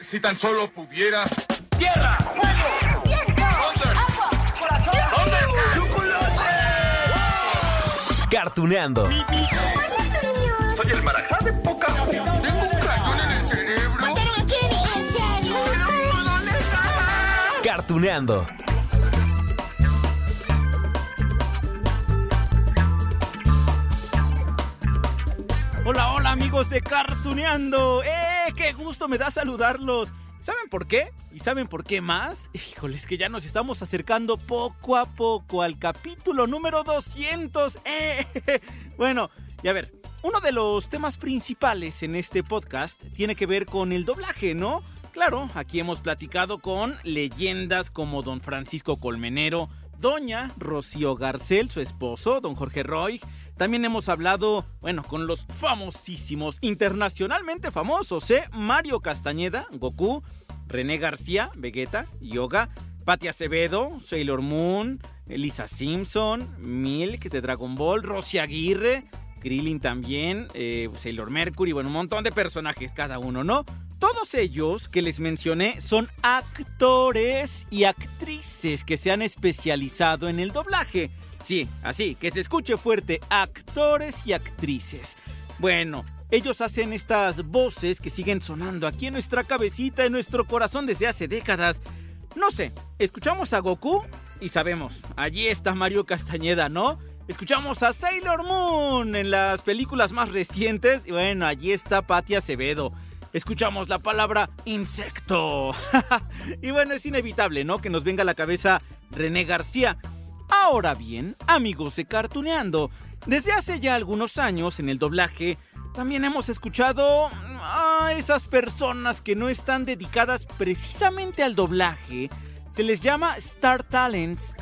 Si tan solo pudiera. ¡Tierra! ¡Fuego! ¡Viento! ¡Agua! ¡Corazón! ¡Chocolate! Cartuneando. Soy el marajá de poca Tengo un cañón en el cerebro. ¿Mataron a Kenny? ¿En serio? ¿Dónde está? Cartuneando. Hola, hola amigos de Cartuneando. ¡Eh! ¡Qué gusto me da saludarlos! ¿Saben por qué? ¿Y saben por qué más? Híjoles, que ya nos estamos acercando poco a poco al capítulo número 200. ¡Eh! Bueno, y a ver, uno de los temas principales en este podcast tiene que ver con el doblaje, ¿no? Claro, aquí hemos platicado con leyendas como don Francisco Colmenero, doña Rocío Garcel, su esposo, don Jorge Roy. También hemos hablado, bueno, con los famosísimos, internacionalmente famosos, ¿eh? Mario Castañeda, Goku, René García, Vegeta, Yoga, Patti Acevedo, Sailor Moon, Elisa Simpson, Milk de Dragon Ball, Rosy Aguirre, Krillin también, eh, Sailor Mercury, bueno, un montón de personajes cada uno, ¿no? Todos ellos que les mencioné son actores y actrices que se han especializado en el doblaje. Sí, así, que se escuche fuerte, actores y actrices. Bueno, ellos hacen estas voces que siguen sonando aquí en nuestra cabecita, en nuestro corazón desde hace décadas. No sé, escuchamos a Goku y sabemos, allí está Mario Castañeda, ¿no? Escuchamos a Sailor Moon en las películas más recientes y bueno, allí está Patti Acevedo. Escuchamos la palabra insecto. y bueno, es inevitable, ¿no? Que nos venga a la cabeza René García. Ahora bien, amigos de Cartuneando, desde hace ya algunos años en el doblaje también hemos escuchado a esas personas que no están dedicadas precisamente al doblaje. Se les llama Star Talents.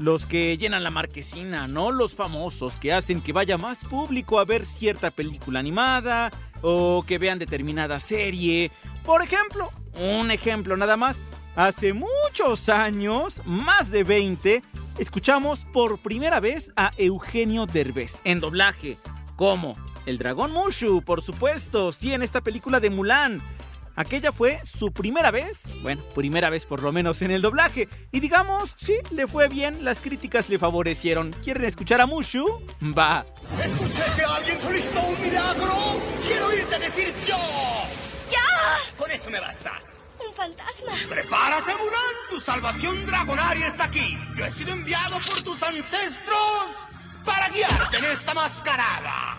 Los que llenan la marquesina, ¿no? Los famosos que hacen que vaya más público a ver cierta película animada o que vean determinada serie. Por ejemplo, un ejemplo nada más. Hace muchos años, más de 20, escuchamos por primera vez a Eugenio Derbez en doblaje. ¿Cómo? El dragón Mushu, por supuesto, sí, en esta película de Mulan. Aquella fue su primera vez, bueno, primera vez por lo menos en el doblaje. Y digamos, sí, le fue bien, las críticas le favorecieron. ¿Quieren escuchar a Mushu? Va. Escuché que alguien solicitó un milagro. Quiero oírte decir yo. ¡Ya! Con eso me basta. Prepárate, Mulan. Tu salvación dragonaria está aquí. Yo he sido enviado por tus ancestros para guiarte en esta mascarada.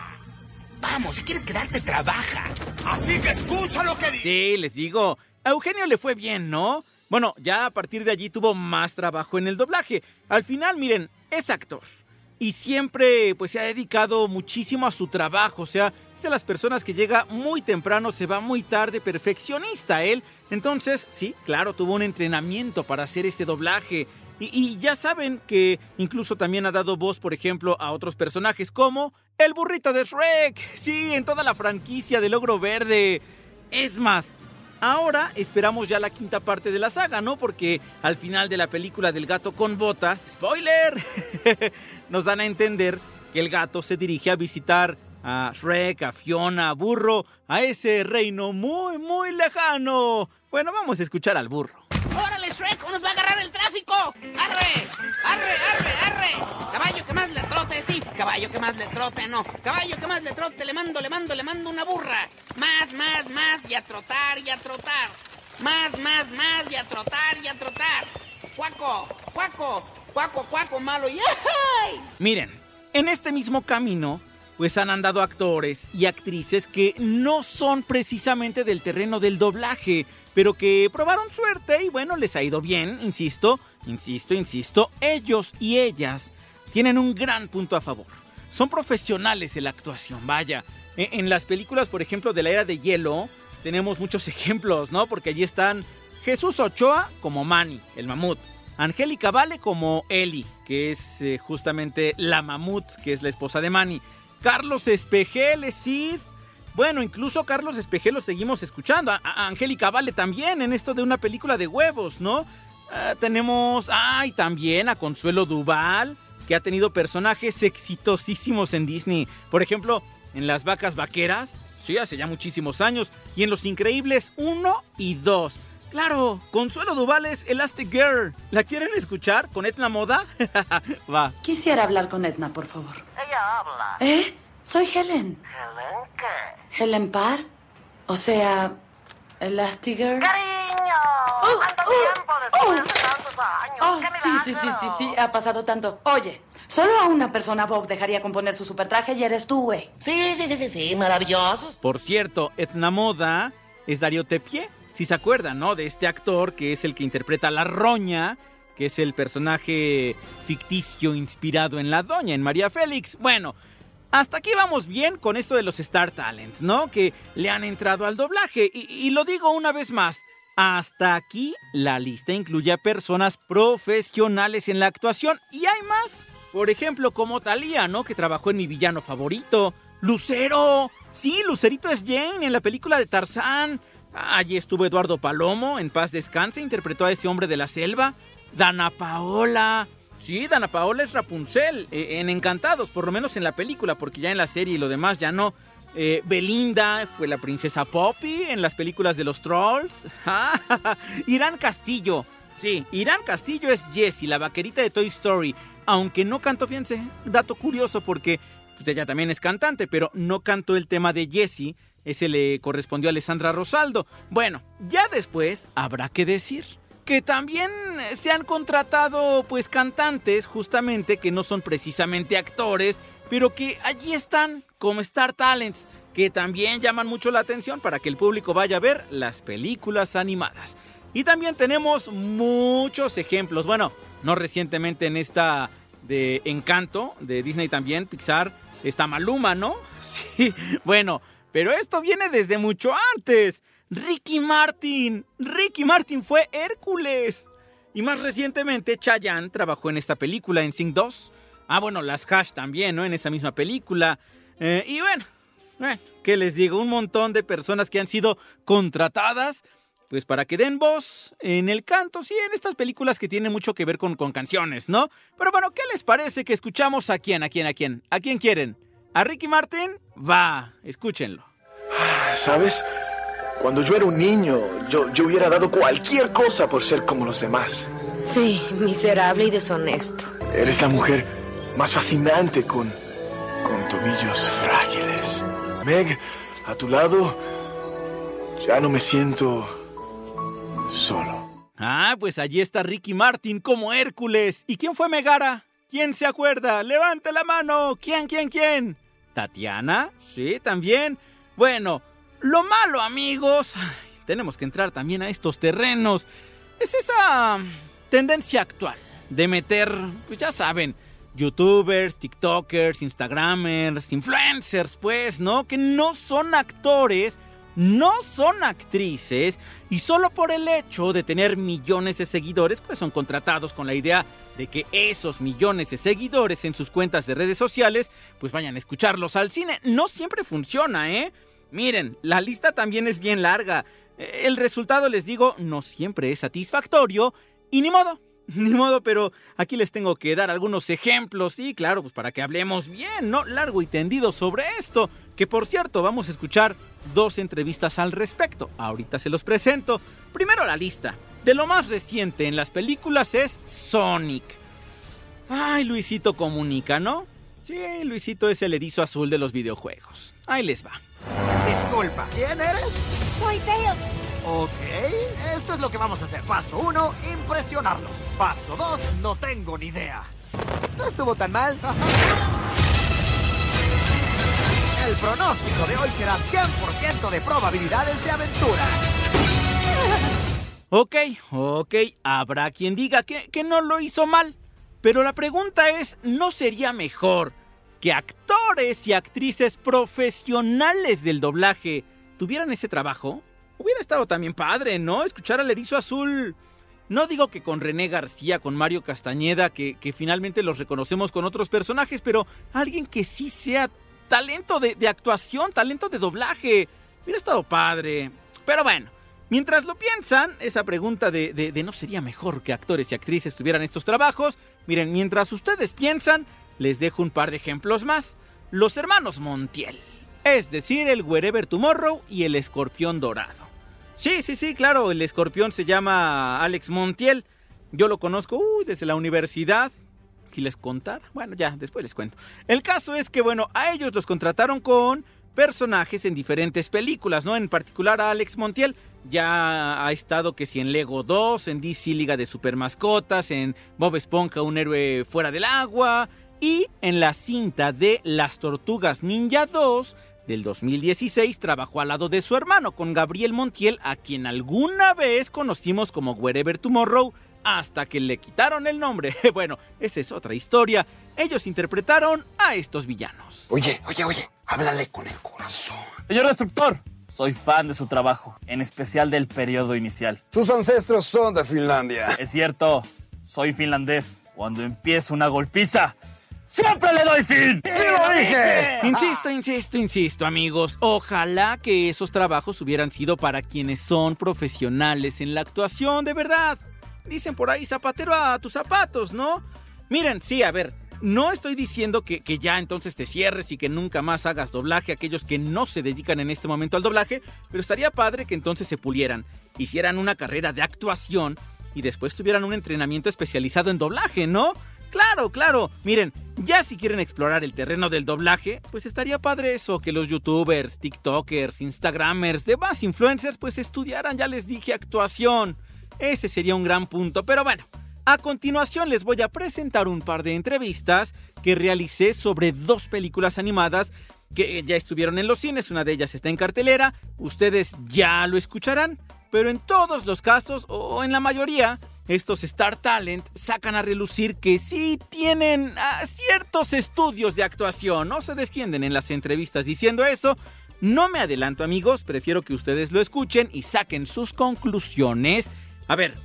Vamos, si quieres quedarte, trabaja. Así que escucha lo que digo. Sí, les digo, a Eugenio le fue bien, ¿no? Bueno, ya a partir de allí tuvo más trabajo en el doblaje. Al final, miren, es actor. Y siempre pues se ha dedicado muchísimo a su trabajo, o sea, es de las personas que llega muy temprano, se va muy tarde, perfeccionista él. Entonces, sí, claro, tuvo un entrenamiento para hacer este doblaje. Y, y, ya saben que incluso también ha dado voz, por ejemplo, a otros personajes como el burrito de Shrek. Sí, en toda la franquicia del Ogro Verde. Es más, ahora esperamos ya la quinta parte de la saga, ¿no? Porque al final de la película del gato con botas, spoiler, nos dan a entender que el gato se dirige a visitar a Shrek, a Fiona, a Burro, a ese reino muy, muy lejano. Bueno, vamos a escuchar al burro. ¡Órale, Shrek! ¡O nos va a agarrar el tráfico! ¡Arre! ¡Arre, arre, arre! Caballo que más le trote, sí. Caballo que más le trote, no. Caballo que más le trote, le mando, le mando, le mando una burra. Más, más, más, y a trotar, y a trotar. Más, más, más, y a trotar, y a trotar. Cuaco, cuaco, cuaco, cuaco, malo. Miren, en este mismo camino, pues han andado actores y actrices que no son precisamente del terreno del doblaje pero que probaron suerte y bueno, les ha ido bien, insisto, insisto, insisto, ellos y ellas tienen un gran punto a favor. Son profesionales en la actuación, vaya. En, las películas, por ejemplo, de la era de hielo, tenemos muchos ejemplos, ¿no? Porque allí están Jesús Ochoa como Manny, el mamut. Angélica Vale como Eli, que es eh, justamente la mamut, que es la esposa de Manny. Carlos Espejel es Sid, bueno, incluso Carlos Espejel lo seguimos escuchando. A, Angélica Vale también en esto de una película de huevos, ¿no? Uh, tenemos. ¡Ay! también a Consuelo Duval, que ha tenido personajes exitosísimos en Disney. Por ejemplo, en Las Vacas Vaqueras. Sí, hace ya muchísimos años. Y en Los Increíbles 1 y 2. Claro, Consuelo Duvales, Elastic Girl. ¿La quieren escuchar con Etna Moda? Va. Quisiera hablar con Edna, por favor. Ella habla. ¿Eh? Soy Helen. ¿Helen qué? Helen Parr. O sea, Elastigirl. ¡Cariño! Oh, ¿Cuánto oh, tiempo oh. después de tantos años? Oh, ¡Qué sí, sí, sí, sí, sí, ha pasado tanto. Oye, solo a una persona Bob dejaría componer su supertraje y eres tú, güey. Sí, sí, sí, sí, sí, maravillosos. Por cierto, Etna Moda es Darío Tepié. Si se acuerdan, ¿no? De este actor que es el que interpreta a la Roña, que es el personaje ficticio inspirado en la Doña, en María Félix. Bueno, hasta aquí vamos bien con esto de los Star Talent, ¿no? Que le han entrado al doblaje. Y, y lo digo una vez más. Hasta aquí la lista incluye a personas profesionales en la actuación. Y hay más. Por ejemplo, como Talía, ¿no? Que trabajó en mi villano favorito. Lucero. Sí, Lucerito es Jane en la película de Tarzán. Allí estuvo Eduardo Palomo, en paz descanse, interpretó a ese hombre de la selva. Dana Paola. Sí, Dana Paola es Rapunzel, eh, en Encantados, por lo menos en la película, porque ya en la serie y lo demás ya no. Eh, Belinda fue la princesa Poppy en las películas de los Trolls. Irán Castillo. Sí, Irán Castillo es Jessie, la vaquerita de Toy Story. Aunque no cantó, fíjense, dato curioso porque pues, ella también es cantante, pero no cantó el tema de Jessie. Ese le correspondió a Alessandra Rosaldo. Bueno, ya después habrá que decir que también se han contratado pues cantantes justamente que no son precisamente actores, pero que allí están como Star Talents, que también llaman mucho la atención para que el público vaya a ver las películas animadas. Y también tenemos muchos ejemplos, bueno, no recientemente en esta de Encanto, de Disney también, Pixar, está Maluma, ¿no? Sí, bueno, pero esto viene desde mucho antes. Ricky Martin. Ricky Martin fue Hércules. Y más recientemente, Chayanne trabajó en esta película, en Sing 2. Ah, bueno, las Hash también, ¿no? En esa misma película. Eh, y bueno, bueno, ¿qué les digo? Un montón de personas que han sido contratadas, pues para que den voz en el canto, sí, en estas películas que tienen mucho que ver con, con canciones, ¿no? Pero bueno, ¿qué les parece que escuchamos a quién, a quién, a quién? ¿A quién quieren? ¿A Ricky Martin? Va, escúchenlo. ¿Sabes? Cuando yo era un niño, yo, yo hubiera dado cualquier cosa por ser como los demás. Sí, miserable y deshonesto. Eres la mujer más fascinante con, con tobillos frágiles. Meg, a tu lado, ya no me siento solo. Ah, pues allí está Ricky Martin como Hércules. ¿Y quién fue Megara? ¿Quién se acuerda? Levante la mano. ¿Quién, quién, quién? ¿Tatiana? Sí, también. Bueno, lo malo, amigos, tenemos que entrar también a estos terrenos. Es esa tendencia actual de meter, pues ya saben, youtubers, tiktokers, instagramers, influencers, pues, ¿no? Que no son actores, no son actrices y solo por el hecho de tener millones de seguidores, pues son contratados con la idea de que esos millones de seguidores en sus cuentas de redes sociales, pues vayan a escucharlos al cine. No siempre funciona, ¿eh? Miren, la lista también es bien larga. El resultado, les digo, no siempre es satisfactorio y ni modo. Ni modo, pero aquí les tengo que dar algunos ejemplos y claro, pues para que hablemos bien, ¿no? Largo y tendido sobre esto. Que por cierto, vamos a escuchar dos entrevistas al respecto. Ahorita se los presento. Primero la lista. De lo más reciente en las películas es Sonic. Ay, Luisito comunica, ¿no? Sí, Luisito es el erizo azul de los videojuegos. Ahí les va. Disculpa, ¿quién eres? Soy Tails. Ok, esto es lo que vamos a hacer. Paso 1, impresionarlos. Paso 2, no tengo ni idea. No estuvo tan mal. El pronóstico de hoy será 100% de probabilidades de aventura. Ok, ok, habrá quien diga que, que no lo hizo mal. Pero la pregunta es, ¿no sería mejor que actores y actrices profesionales del doblaje tuvieran ese trabajo? Hubiera estado también padre, ¿no? Escuchar al erizo azul. No digo que con René García, con Mario Castañeda, que, finalmente los reconocemos con otros personajes, pero alguien que sí sea talento de, actuación, talento de doblaje. Hubiera estado padre. Pero bueno, mientras lo piensan, esa pregunta de, de no sería mejor que actores y actrices tuvieran estos trabajos, miren, mientras ustedes piensan, les dejo un par de ejemplos más. Los hermanos Montiel. es decir, el Wherever Tomorrow y el Escorpión Dorado. Sí, sí, sí, claro, el escorpión se llama Alex Montiel. Yo lo conozco desde la universidad. Si les contar, bueno, ya, después les cuento. El caso es que, bueno, a ellos los contrataron con personajes en diferentes películas, ¿no? En particular a Alex Montiel ya ha estado que si en Lego 2, en DC Liga de Supermascotas, en Bob Esponja, un héroe fuera del agua, y en la cinta de Las Tortugas Ninja 2 del 2016 trabajó al lado de su hermano, con Gabriel Montiel, a quien alguna vez conocimos como Wherever Tomorrow, hasta que le quitaron el nombre. bueno, esa es otra historia. Ellos interpretaron a estos villanos. Oye, oye, oye, háblale con el corazón. Señor instructor, soy fan de su trabajo, en especial del periodo inicial. Sus ancestros son de Finlandia. Es cierto, soy finlandés. Cuando empiezo una golpiza, ¡Siempre le doy fin! ¡Sí lo dije! Insisto, insisto, insisto, amigos. Ojalá que esos trabajos hubieran sido para quienes son profesionales en la actuación, de verdad. Dicen por ahí, zapatero a tus zapatos, ¿no? Miren, sí, a ver, no estoy diciendo que, que, ya entonces te cierres y que nunca más hagas doblaje a aquellos que no se dedican en este momento al doblaje, pero estaría padre que entonces se pulieran, hicieran una carrera de actuación y después tuvieran un entrenamiento especializado en doblaje, ¿no? Claro, claro. Miren, ya si quieren explorar el terreno del doblaje, pues estaría padre eso, que los youtubers, tiktokers, instagramers, demás influencers, pues estudiaran, ya les dije, actuación. Ese sería un gran punto, pero bueno. A continuación les voy a presentar un par de entrevistas que realicé sobre dos películas animadas que ya estuvieron en los cines, una de ellas está en cartelera, ustedes ya lo escucharán, pero en todos los casos, o en la mayoría, estos Star Talent sacan a relucir que sí tienen ah, ciertos estudios de actuación, no se defienden en las entrevistas diciendo eso. No me adelanto amigos, prefiero que ustedes lo escuchen y saquen sus conclusiones. A ver,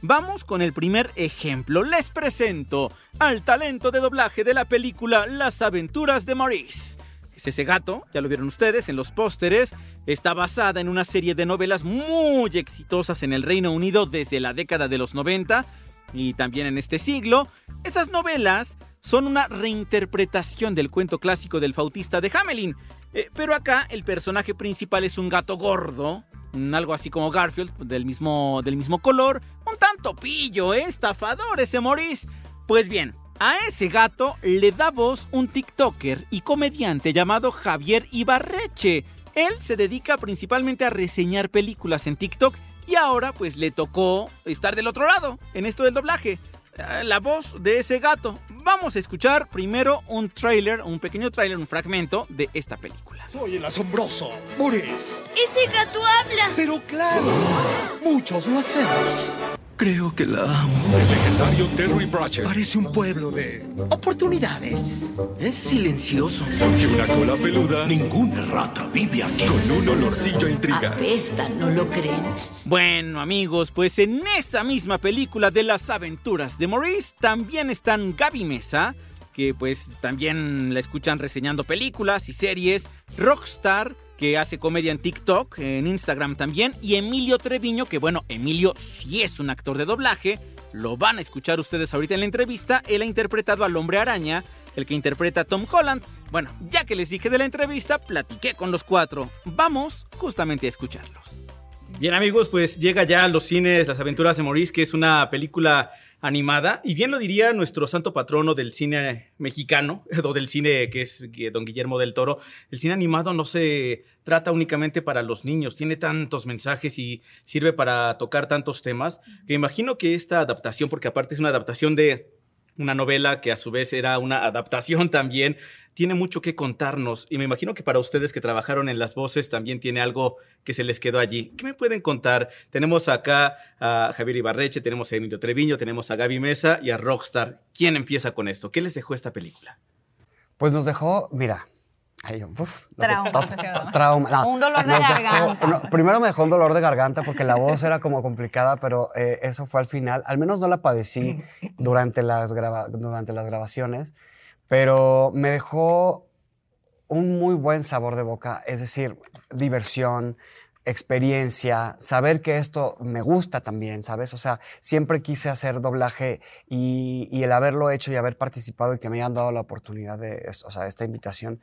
vamos con el primer ejemplo. Les presento al talento de doblaje de la película Las aventuras de Maurice. Es ese gato, ya lo vieron ustedes en los pósteres, está basada en una serie de novelas muy exitosas en el Reino Unido desde la década de los 90 y también en este siglo. Esas novelas son una reinterpretación del cuento clásico del Fautista de Hamelin, eh, pero acá el personaje principal es un gato gordo, algo así como Garfield, del mismo, del mismo color, un tanto pillo, ¿eh? estafador ese Maurice. Pues bien, a ese gato le da voz un TikToker y comediante llamado Javier Ibarreche. Él se dedica principalmente a reseñar películas en TikTok y ahora pues le tocó estar del otro lado, en esto del doblaje. Eh, la voz de ese gato. Vamos a escuchar primero un trailer, un pequeño trailer, un fragmento de esta película. Soy el asombroso Maurice. Ese gato habla. Pero claro, muchos lo hacemos. Creo que la amo. El legendario Terry Pratchett. Parece un pueblo de oportunidades. Es silencioso. Surge una cola peluda. Ninguna rata vive aquí. Con un olorcillo a intriga. Apesta, ¿no lo creen? Bueno, amigos, pues en esa misma película de las aventuras de Maurice también están Gaby Mesa, que pues también la escuchan reseñando películas y series, Rockstar, que hace comedia en TikTok, en Instagram también, y Emilio Treviño, que bueno, Emilio sí es un actor de doblaje, lo van a escuchar ustedes ahorita en la entrevista, él ha interpretado al hombre araña, el que interpreta a Tom Holland. Bueno, ya que les dije de la entrevista, platiqué con los cuatro. Vamos justamente a escucharlos. Bien amigos, pues llega ya a los cines Las aventuras de Maurice, que es una película animada, y bien lo diría nuestro santo patrono del cine mexicano, o del cine que es don Guillermo del Toro, el cine animado no se trata únicamente para los niños, tiene tantos mensajes y sirve para tocar tantos temas, que imagino que esta adaptación, porque aparte es una adaptación de una novela que a su vez era una adaptación también, tiene mucho que contarnos y me imagino que para ustedes que trabajaron en las voces también tiene algo que se les quedó allí. ¿Qué me pueden contar? Tenemos acá a Javier Ibarreche, tenemos a Emilio Treviño, tenemos a Gaby Mesa y a Rockstar. ¿Quién empieza con esto? ¿Qué les dejó esta película? Pues nos dejó, mira, Ay, uf, trauma. Trauma no, un dolor de garganta. Dejó, no, primero me dejó un dolor de garganta porque la voz era como complicada, pero eh, eso fue al final. Al menos no la padecí durante las, grava, durante las grabaciones, pero me dejó un muy buen sabor de boca, es decir, diversión, experiencia, saber que esto me gusta también, ¿sabes? O sea, siempre quise hacer doblaje y, y el haberlo hecho y haber participado y que me hayan dado la oportunidad de, o sea, esta invitación,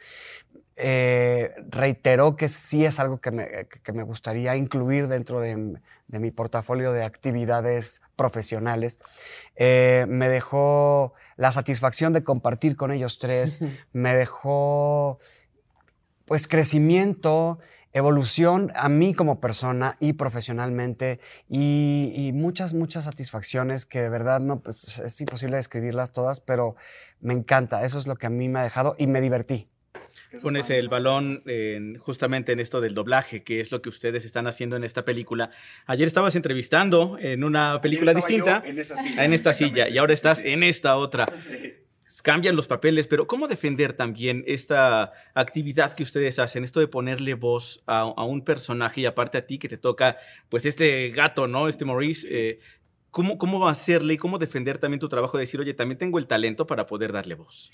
eh, reiteró que sí es algo que me, que me gustaría incluir dentro de, de mi portafolio de actividades profesionales. Eh, me dejó la satisfacción de compartir con ellos tres, me dejó pues crecimiento, evolución a mí como persona y profesionalmente y, y muchas, muchas satisfacciones que de verdad no, pues, es imposible describirlas todas, pero me encanta. Eso es lo que a mí me ha dejado y me divertí. Pones el balón en- justamente en esto del doblaje, que es lo que ustedes están haciendo en esta película. Ayer estabas entrevistando en una película distinta, en esa silla, en esta silla, y ahora estás en esta otra. Cambian los papeles, pero ¿cómo defender también esta actividad que ustedes hacen, esto de ponerle voz a, a un personaje y aparte a ti que te toca, pues este gato, ¿no? Este Maurice. eh, ¿Cómo, ¿Cómo hacerle y cómo defender también tu trabajo de decir, oye, también tengo el talento para poder darle voz?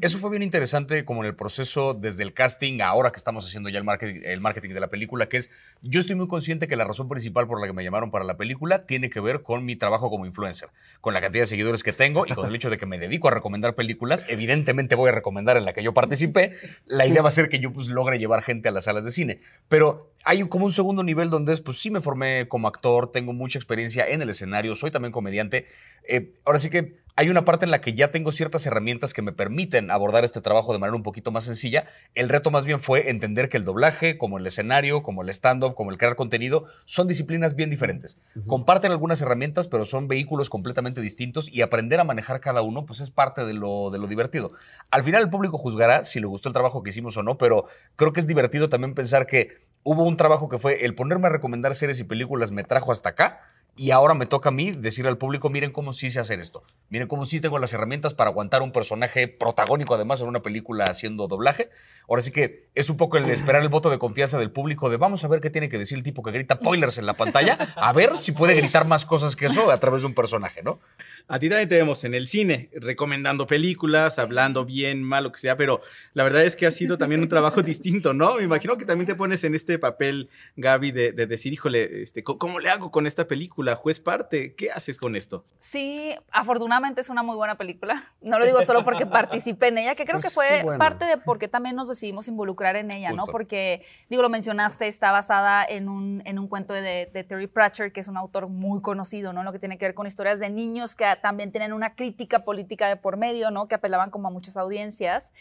Eso fue bien interesante como en el proceso desde el casting, ahora que estamos haciendo ya el marketing, el marketing de la película, que es, yo estoy muy consciente que la razón principal por la que me llamaron para la película tiene que ver con mi trabajo como influencer, con la cantidad de seguidores que tengo y con el hecho de que me dedico a recomendar películas. Evidentemente voy a recomendar en la que yo participé. La idea va a ser que yo pues logre llevar gente a las salas de cine. Pero hay como un segundo nivel donde es, pues sí me formé como actor, tengo mucha experiencia en el escenario, soy también comediante. Eh, ahora sí que hay una parte en la que ya tengo ciertas herramientas que me permiten abordar este trabajo de manera un poquito más sencilla. El reto más bien fue entender que el doblaje, como el escenario, como el stand-up, como el crear contenido, son disciplinas bien diferentes. Comparten algunas herramientas, pero son vehículos completamente distintos y aprender a manejar cada uno, pues es parte de lo, de lo divertido. Al final el público juzgará si le gustó el trabajo que hicimos o no, pero creo que es divertido también pensar que hubo un trabajo que fue el ponerme a recomendar series y películas me trajo hasta acá y ahora me toca a mí decirle al público, miren cómo sí sé hacer esto. Miren cómo sí tengo las herramientas para aguantar un personaje protagónico además en una película haciendo doblaje. Ahora sí que es un poco el esperar el voto de confianza del público de vamos a ver qué tiene que decir el tipo que grita spoilers en la pantalla, a ver si puede gritar más cosas que eso a través de un personaje, ¿no? A ti también te vemos en el cine, recomendando películas, hablando bien, mal, lo que sea, pero la verdad es que ha sido también un trabajo distinto, ¿no? Me imagino que también te pones en este papel, Gaby, de, de decir, híjole, este, ¿cómo- ¿cómo le hago con esta película? Juez parte, ¿qué haces con esto? Sí, afortunadamente es una muy buena película. No lo digo solo porque participé en ella, que creo Pues que fue bueno. parte de por qué también nos decidimos involucrar en ella, ¿no? Porque, digo, lo mencionaste, está basada en un, en un cuento de, de Terry Pratchett, que es un autor muy conocido, ¿no? Lo que tiene que ver con historias de niños que también tienen una crítica política de por medio, ¿no? Que apelaban como a muchas audiencias.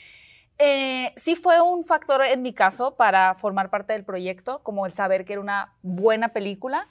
Eh, sí fue un factor en mi caso para formar parte del proyecto, como el saber que era una buena película.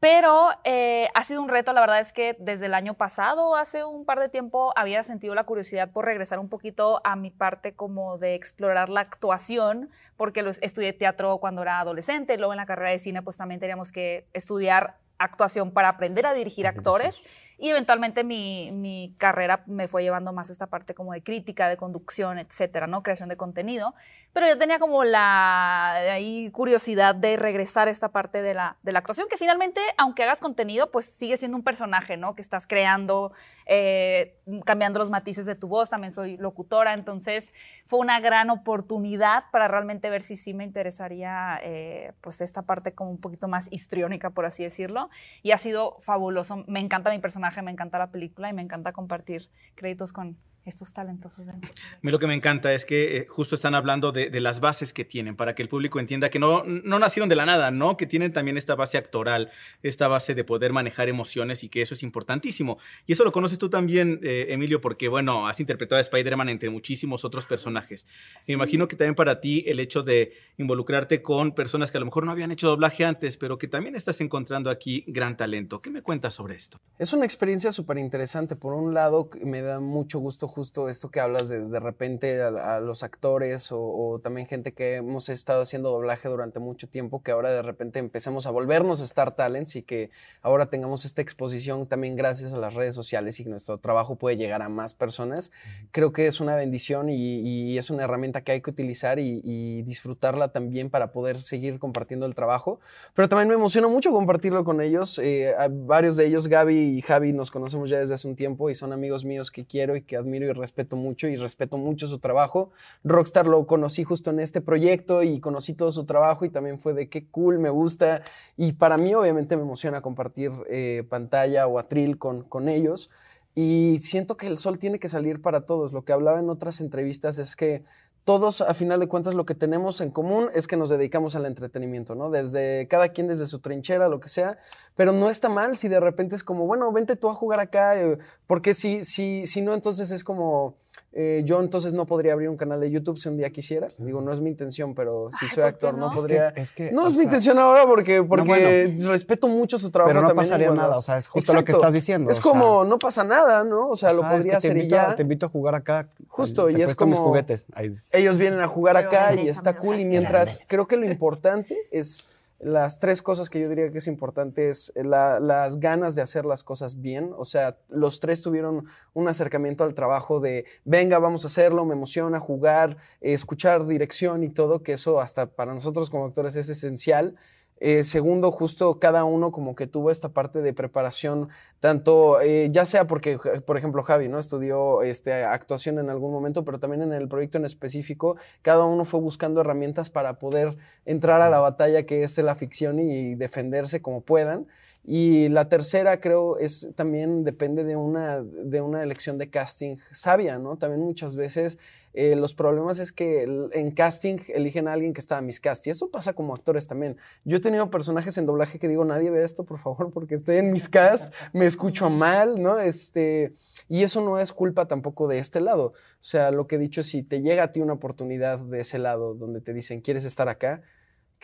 Pero eh, ha sido un reto, la verdad es que desde el año pasado, hace un par de tiempo, había sentido la curiosidad por regresar un poquito a mi parte como de explorar la actuación, porque lo- estudié teatro cuando era adolescente, luego en la carrera de cine pues también teníamos que estudiar actuación para aprender a dirigir actores y eventualmente mi, mi carrera me fue llevando más esta parte como de crítica, de conducción, etcétera, ¿no? Creación de contenido. Pero yo tenía como la ahí curiosidad de regresar a esta parte de la, de la actuación, que finalmente, aunque hagas contenido, pues sigue siendo un personaje, ¿no? Que estás creando, eh, cambiando los matices de tu voz. También soy locutora, entonces fue una gran oportunidad para realmente ver si sí me interesaría, eh, pues esta parte como un poquito más histriónica, por así decirlo. Y ha sido fabuloso. Me encanta mi personaje, me encanta la película y me encanta compartir créditos con estos talentosos de A mí lo que me encanta es que eh, justo están hablando de, de las bases que tienen para que el público entienda que no, no nacieron de la nada, ¿no? Que tienen también esta base actoral, esta base de poder manejar emociones y que eso es importantísimo. Y eso lo conoces tú también, eh, Emilio, porque, bueno, has interpretado a Spider-Man entre muchísimos otros personajes. Me imagino que también para ti el hecho de involucrarte con personas que a lo mejor no habían hecho doblaje antes, pero que también estás encontrando aquí gran talento. ¿Qué me cuentas sobre esto? Es una experiencia súper interesante. Por un lado, me da mucho gusto justo esto que hablas de de repente a, a los actores o, o también gente que hemos estado haciendo doblaje durante mucho tiempo, que ahora de repente empecemos a volvernos Star Talents y que ahora tengamos esta exposición también gracias a las redes sociales y que nuestro trabajo puede llegar a más personas. Creo que es una bendición y, y es una herramienta que hay que utilizar y, y disfrutarla también para poder seguir compartiendo el trabajo. Pero también me emociona mucho compartirlo con ellos. Eh, a varios de ellos, Gaby y Javi, nos conocemos ya desde hace un tiempo y son amigos míos que quiero y que admiro y respeto mucho y respeto mucho su trabajo. Rockstar lo conocí justo en este proyecto y conocí todo su trabajo y también fue de qué cool, me gusta. Y para mí obviamente me emociona compartir eh, pantalla o atril con, con ellos. Y siento que el sol tiene que salir para todos. Lo que hablaba en otras entrevistas es que todos, a final de cuentas, lo que tenemos en común es que nos dedicamos al entretenimiento, ¿no? Desde cada quien desde su trinchera, lo que sea, pero no está mal si de repente es como, bueno, vente tú a jugar acá, eh, porque si, si, si no, entonces es como, eh, yo entonces no podría abrir un canal de YouTube si un día quisiera. Digo, no es mi intención, pero si soy actor no, Es que- podría... es que, no es mi sea, intención ahora porque, porque bueno. respeto mucho su trabajo. Pero no también, pasaría bueno. nada, o sea, es justo lo que estás diciendo, Es sea. como, no pasa nada, ¿no? O sea, lo Ajá, es que podría te hacer y ya. Te invito a jugar acá. Justo, te y es mis como- juguetes. Ahí. Ellos vienen a jugar Pero acá y está cool. Y mientras creo que lo importante es las tres cosas que yo diría que es importante es la- las ganas de hacer las cosas bien. O sea, los tres tuvieron un acercamiento al trabajo de venga, vamos a hacerlo, me emociona jugar, escuchar dirección y todo, que eso hasta para nosotros como actores es esencial. Eh, segundo, justo cada uno como que tuvo esta parte de preparación, tanto eh, ya sea porque, por ejemplo, Javi, ¿no? Estudió este, actuación en algún momento, pero también en el proyecto en específico, cada uno fue buscando herramientas para poder entrar a la batalla que es la ficción y defenderse como puedan. Y la tercera, creo, es también depende de una, de una elección de casting sabia, ¿no? También muchas veces eh, los problemas es que en casting eligen a alguien que está a mis cast. Y eso pasa como actores también. Yo he tenido personajes en doblaje que digo, nadie ve esto, por favor, porque estoy en mis cast, me escucho mal, ¿no? Este, y eso no es culpa tampoco de este lado. O sea, lo que he dicho si te llega a ti una oportunidad de ese lado donde te dicen, ¿quieres estar acá?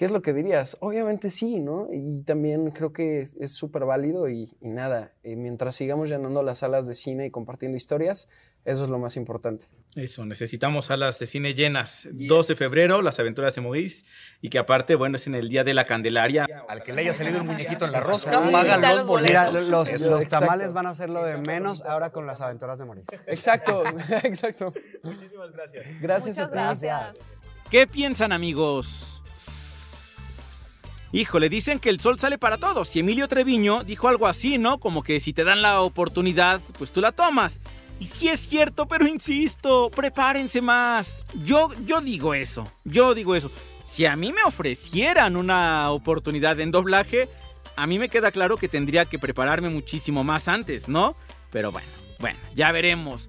¿Qué es lo que dirías? Obviamente sí, ¿no? Y también creo que es súper válido y, y nada, eh, mientras sigamos llenando las salas de cine y compartiendo historias, eso es lo más importante. Eso, necesitamos salas de cine llenas. 12 de febrero, Las Aventuras de Moisés. Y que aparte, bueno, es en el Día de la Candelaria. Al que le haya salido el muñequito en la rosa, Sí, pagan mira, los boletos. Mira, los, tamales van a ser lo de menos ahora con las aventuras de Mauricio. Exacto, exacto. Muchísimas gracias. Gracias a ti. Gracias. ¿Qué piensan, amigos? Híjole, dicen que el sol sale para todos. Y Emilio Treviño dijo algo así, ¿no? Como que si te dan la oportunidad, pues tú la tomas. Y sí es cierto, pero insisto, prepárense más. Yo, yo digo eso, yo digo eso. Si a mí me ofrecieran una oportunidad en doblaje, a mí me queda claro que tendría que prepararme muchísimo más antes, ¿no? Pero bueno, bueno, ya veremos.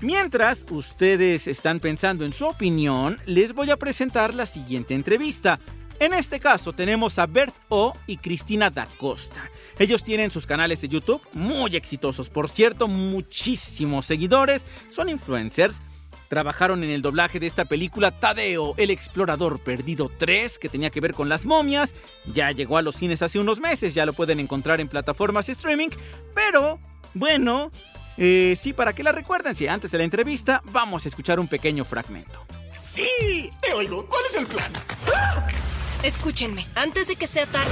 Mientras ustedes están pensando en su opinión, les voy a presentar la siguiente entrevista. En este caso tenemos a Bert O y Cristina da Costa. Ellos tienen sus canales de YouTube muy exitosos, por cierto, muchísimos seguidores, son influencers. Trabajaron en el doblaje de esta película Tadeo, el explorador perdido 3, que tenía que ver con las momias. Ya llegó a los cines hace unos meses, ya lo pueden encontrar en plataformas streaming. Pero, bueno, eh, sí, para que la recuerden, si antes de la entrevista, vamos a escuchar un pequeño fragmento. Sí, te oigo. ¿Cuál es el plan? Escúchenme, antes de que sea tarde.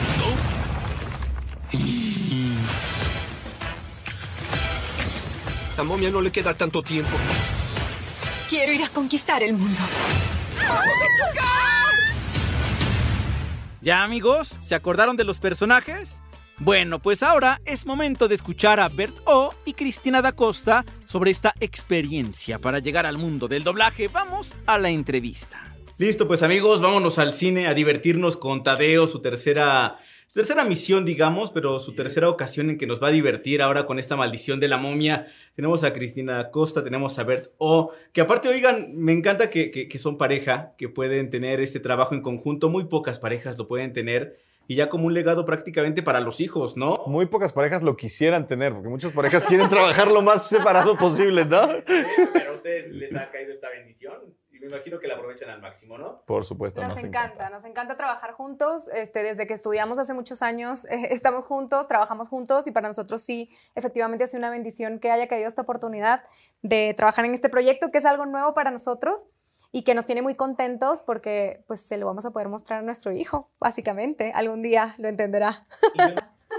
A momia no le queda tanto tiempo. Quiero ir a conquistar el mundo. ¿Ya amigos? ¿Se acordaron de los personajes? Bueno, pues ahora es momento de escuchar a Bert O y Cristina da Costa sobre esta experiencia para llegar al mundo del doblaje. Vamos a la entrevista. Listo, pues amigos, vámonos al cine a divertirnos con Tadeo, su tercera, su tercera misión, digamos, pero su tercera ocasión en que nos va a divertir ahora con esta maldición de la momia. Tenemos a Cristina Costa, tenemos a Bert O, que aparte, oigan, me encanta que, que- que son pareja, que pueden tener este trabajo en conjunto. Muy pocas parejas lo pueden tener. Y ya como un legado prácticamente para los hijos, ¿no? Muy pocas parejas lo quisieran tener, porque muchas parejas quieren trabajar lo más separado posible, ¿no? Pero a ustedes les ha caído esta bendición me imagino que la aprovechan al máximo, ¿no? Por supuesto, Nos nos encanta, nos encanta trabajar juntos. Este, desde que estudiamos hace muchos años, eh, estamos juntos, trabajamos juntos y para nosotros sí, efectivamente ha sido una bendición que haya caído esta oportunidad de trabajar en este proyecto, que es algo nuevo para nosotros y que nos tiene muy contentos porque pues se lo vamos a poder mostrar a nuestro hijo, básicamente. Algún día lo entenderá.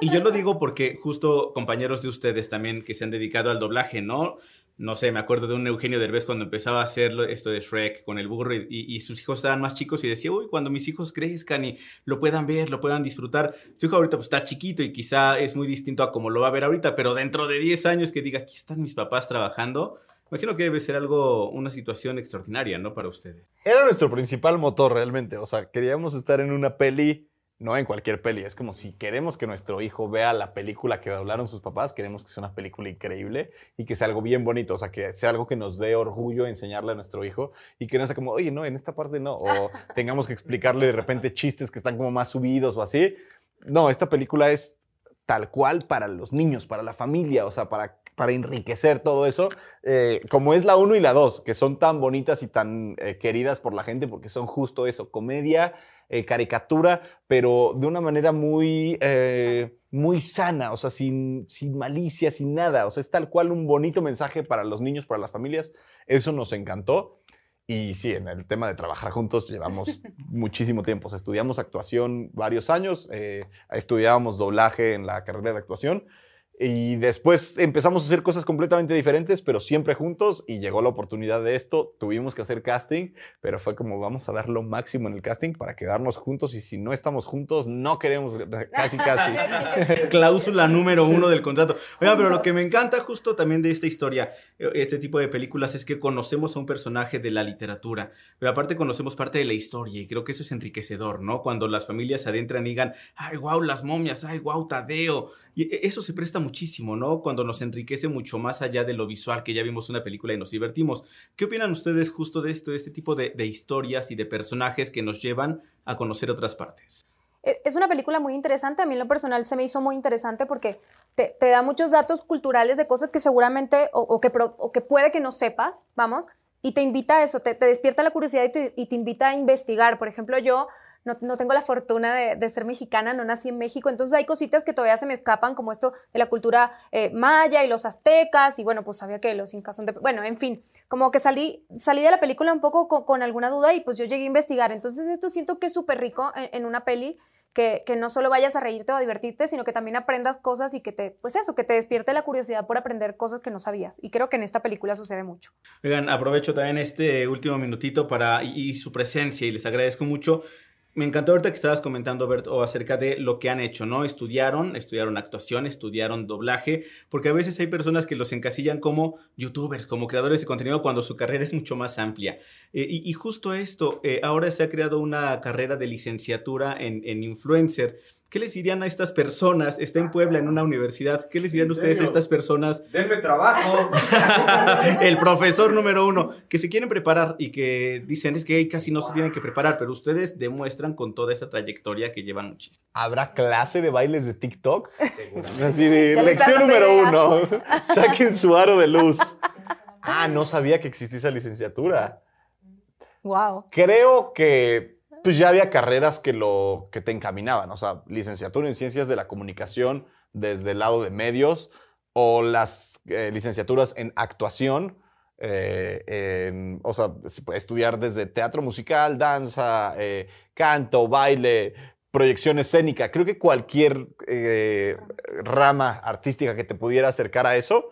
Y yo lo digo porque justo compañeros de ustedes también que se han dedicado al doblaje, ¿no? No sé, me acuerdo de un Eugenio Derbez cuando empezaba a hacer esto de Shrek con el burro y, y- y sus hijos estaban más chicos y decía, uy, cuando mis hijos crezcan y lo puedan ver, lo puedan disfrutar. Su hijo ahorita pues está chiquito y quizá es muy distinto a como lo va a ver ahorita, pero dentro de 10 años que diga, aquí están mis papás trabajando, Imagino que debe ser algo, una situación extraordinaria, ¿no? Para ustedes. Era nuestro principal motor realmente. O sea, queríamos estar en una peli, no en cualquier peli. Es como si queremos que nuestro hijo vea la película que doblaron sus papás, queremos que sea una película increíble y que sea algo bien bonito. O sea, que sea algo que nos dé orgullo enseñarle a nuestro hijo y que no sea como, oye, no, en esta parte no. O tengamos que explicarle de repente chistes que están como más subidos o así. No, esta película es tal cual para los niños, para la familia, o sea, para, para enriquecer todo eso, eh, como es la 1 y la 2, que son tan bonitas y tan eh, queridas por la gente, porque son justo eso, comedia, eh, caricatura, pero de una manera muy, eh, muy sana, o sea, sin, sin malicia, sin nada, o sea, es tal cual un bonito mensaje para los niños, para las familias, eso nos encantó. Y sí, en el tema de trabajar juntos llevamos muchísimo tiempo. O sea, estudiamos actuación varios años, eh, estudiábamos doblaje en la carrera de actuación y después empezamos a hacer cosas completamente diferentes, pero siempre juntos y llegó la oportunidad de esto. Tuvimos que hacer casting, pero fue como vamos a dar lo máximo en el casting para quedarnos juntos y si no estamos juntos, no queremos casi, casi. Cláusula número uno del contrato. Oiga, pero lo que me encanta justo también de esta historia, este tipo de películas, es que conocemos a un personaje de la literatura, pero aparte conocemos parte de la historia y creo que eso es enriquecedor, ¿no? Cuando las familias se adentran y digan, ay, wow, las momias, ay, wow, Tadeo. Y e, eso se presta muchísimo, ¿no? Cuando nos enriquece mucho más allá de lo visual, que ya vimos una película y nos divertimos. ¿Qué opinan ustedes justo de esto, de este tipo de, historias y de personajes que nos llevan a conocer otras partes? E- Es una película muy interesante, a mí en lo personal se me hizo muy interesante porque te, da muchos datos culturales de cosas que seguramente o, que, o que puede que no sepas, vamos, y te invita a eso, te, despierta la curiosidad y te invita a investigar. Por ejemplo, yo no, tengo la fortuna de, ser mexicana, no nací en México, entonces hay cositas que todavía se me escapan, como esto de la cultura eh, maya y los aztecas, y bueno, pues sabía que los incas son de... Bueno, en fin, como que salí, salí de la película un poco con, alguna duda y pues yo llegué a investigar. Entonces esto siento que es súper rico en, una peli que, que no solo vayas a reírte o a divertirte, sino que también aprendas cosas y que te, pues eso, que te despierte la curiosidad por aprender cosas que no sabías. Y creo que en esta película sucede mucho. Oigan, aprovecho también este último minutito para y, y su presencia y les agradezco mucho. Me encantó ahorita que estabas comentando, Berto, acerca de lo que han hecho, ¿no? Estudiaron, estudiaron actuación, estudiaron doblaje, porque a veces hay personas que los encasillan como youtubers, como creadores de contenido, cuando su carrera es mucho más amplia. Eh, y, y justo esto, eh, ahora se ha creado una carrera de licenciatura en, en influencer. ¿Qué les dirían a estas personas? Está en Puebla, en una universidad. ¿Qué les dirían ustedes a estas personas? Denme trabajo. el profesor número uno, que se quieren preparar y que dicen es que hey, casi no se tienen que preparar, pero ustedes demuestran con toda esa trayectoria que llevan muchísimo. ¿Habrá clase de bailes de TikTok? Así de lección número uno. Saquen su aro de luz. Ah, no sabía que existía esa licenciatura. Wow. Creo que pues ya había carreras que lo que te encaminaban, o sea, licenciatura en ciencias de la comunicación desde el lado de medios o las eh, licenciaturas en actuación, eh, o sea, estudiar desde teatro musical, danza, eh, canto, baile, proyección escénica. Creo que cualquier eh, rama artística que te pudiera acercar a eso,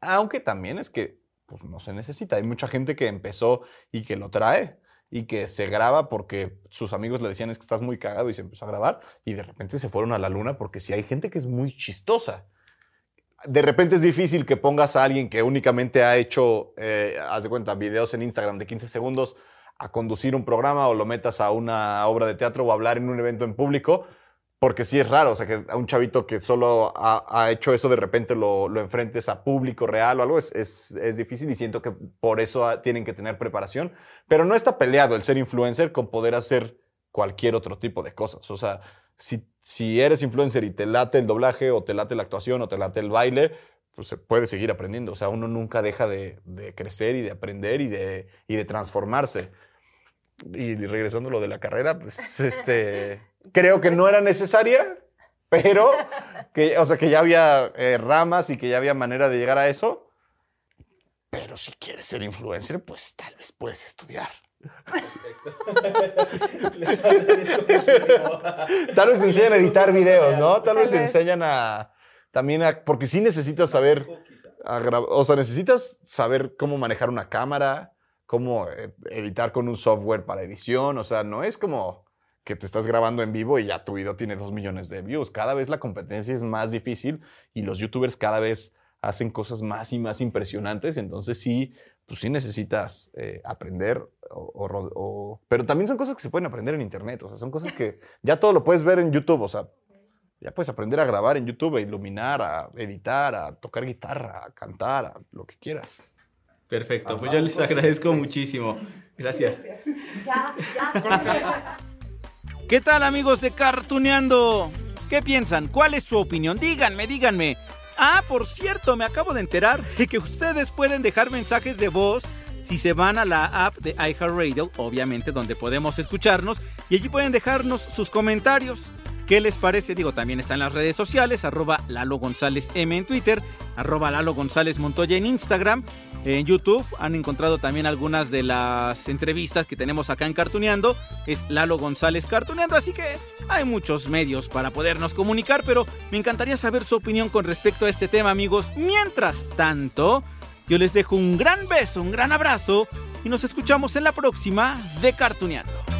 aunque también es que pues, no se necesita. Hay mucha gente que empezó y que lo trae y que se graba porque sus amigos le decían es que estás muy cagado y se empezó a grabar y de repente se fueron a la luna porque sí hay gente que es muy chistosa. De repente es difícil que pongas a alguien que únicamente ha hecho, eh, haz de cuenta, videos en Instagram de 15 segundos a conducir un programa o lo metas a una obra de teatro o a hablar en un evento en público, porque sí es raro, o sea, que a un chavito que solo ha, ha hecho eso de repente lo, lo enfrentes a público real o algo, es, es, es difícil y siento que por eso tienen que tener preparación, pero no está peleado el ser influencer con poder hacer cualquier otro tipo de cosas, o sea, si, si eres influencer y te late el doblaje o te late la actuación o te late el baile, pues se puede seguir aprendiendo, o sea, uno nunca deja de, de crecer y de aprender y de, y de transformarse. Y regresando a lo de la carrera, pues este, creo que no era necesaria, pero que, o sea, que ya había eh, ramas y que ya había manera de llegar a eso. Pero si quieres ser influencer, pues tal vez puedes estudiar. Tal vez te enseñan a editar videos, ¿no? Tal vez te enseñan a también a porque sí necesitas saber a o sea, necesitas saber cómo manejar una cámara, cómo eh, editar con un software para edición, o sea, no es como que te estás grabando en vivo y ya tu video tiene dos millones de views. Cada vez la competencia es más difícil y los youtubers cada vez hacen cosas más y más impresionantes, entonces sí, pues sí necesitas eh, aprender, o- o o- pero también son cosas que se pueden aprender en internet, o sea, son cosas que ya todo lo puedes ver en YouTube, o sea, ya puedes aprender a grabar en YouTube, a iluminar, a editar, a tocar guitarra, a cantar, a lo que quieras. Perfecto, pues yo les agradezco muchísimo. Gracias. Ya, ya. ¿Qué tal amigos de Cartuneando? ¿Qué piensan? ¿Cuál es su opinión? Díganme, díganme. Ah, por cierto, me acabo de enterar de que ustedes pueden dejar mensajes de voz si se van a la app de iHeartRadio, obviamente donde podemos escucharnos, y allí pueden dejarnos sus comentarios. ¿Qué les parece? Digo, también está en las redes sociales, arroba Lalo González M en Twitter, arroba Lalo González Montoya en Instagram. En YouTube han encontrado también algunas de las entrevistas que tenemos acá en Cartuneando. Es Lalo González Cartuneando, así que hay muchos medios para podernos comunicar, pero me encantaría saber su opinión con respecto a este tema, amigos. Mientras tanto, yo les dejo un gran beso, un gran abrazo y nos escuchamos en la próxima de Cartuneando.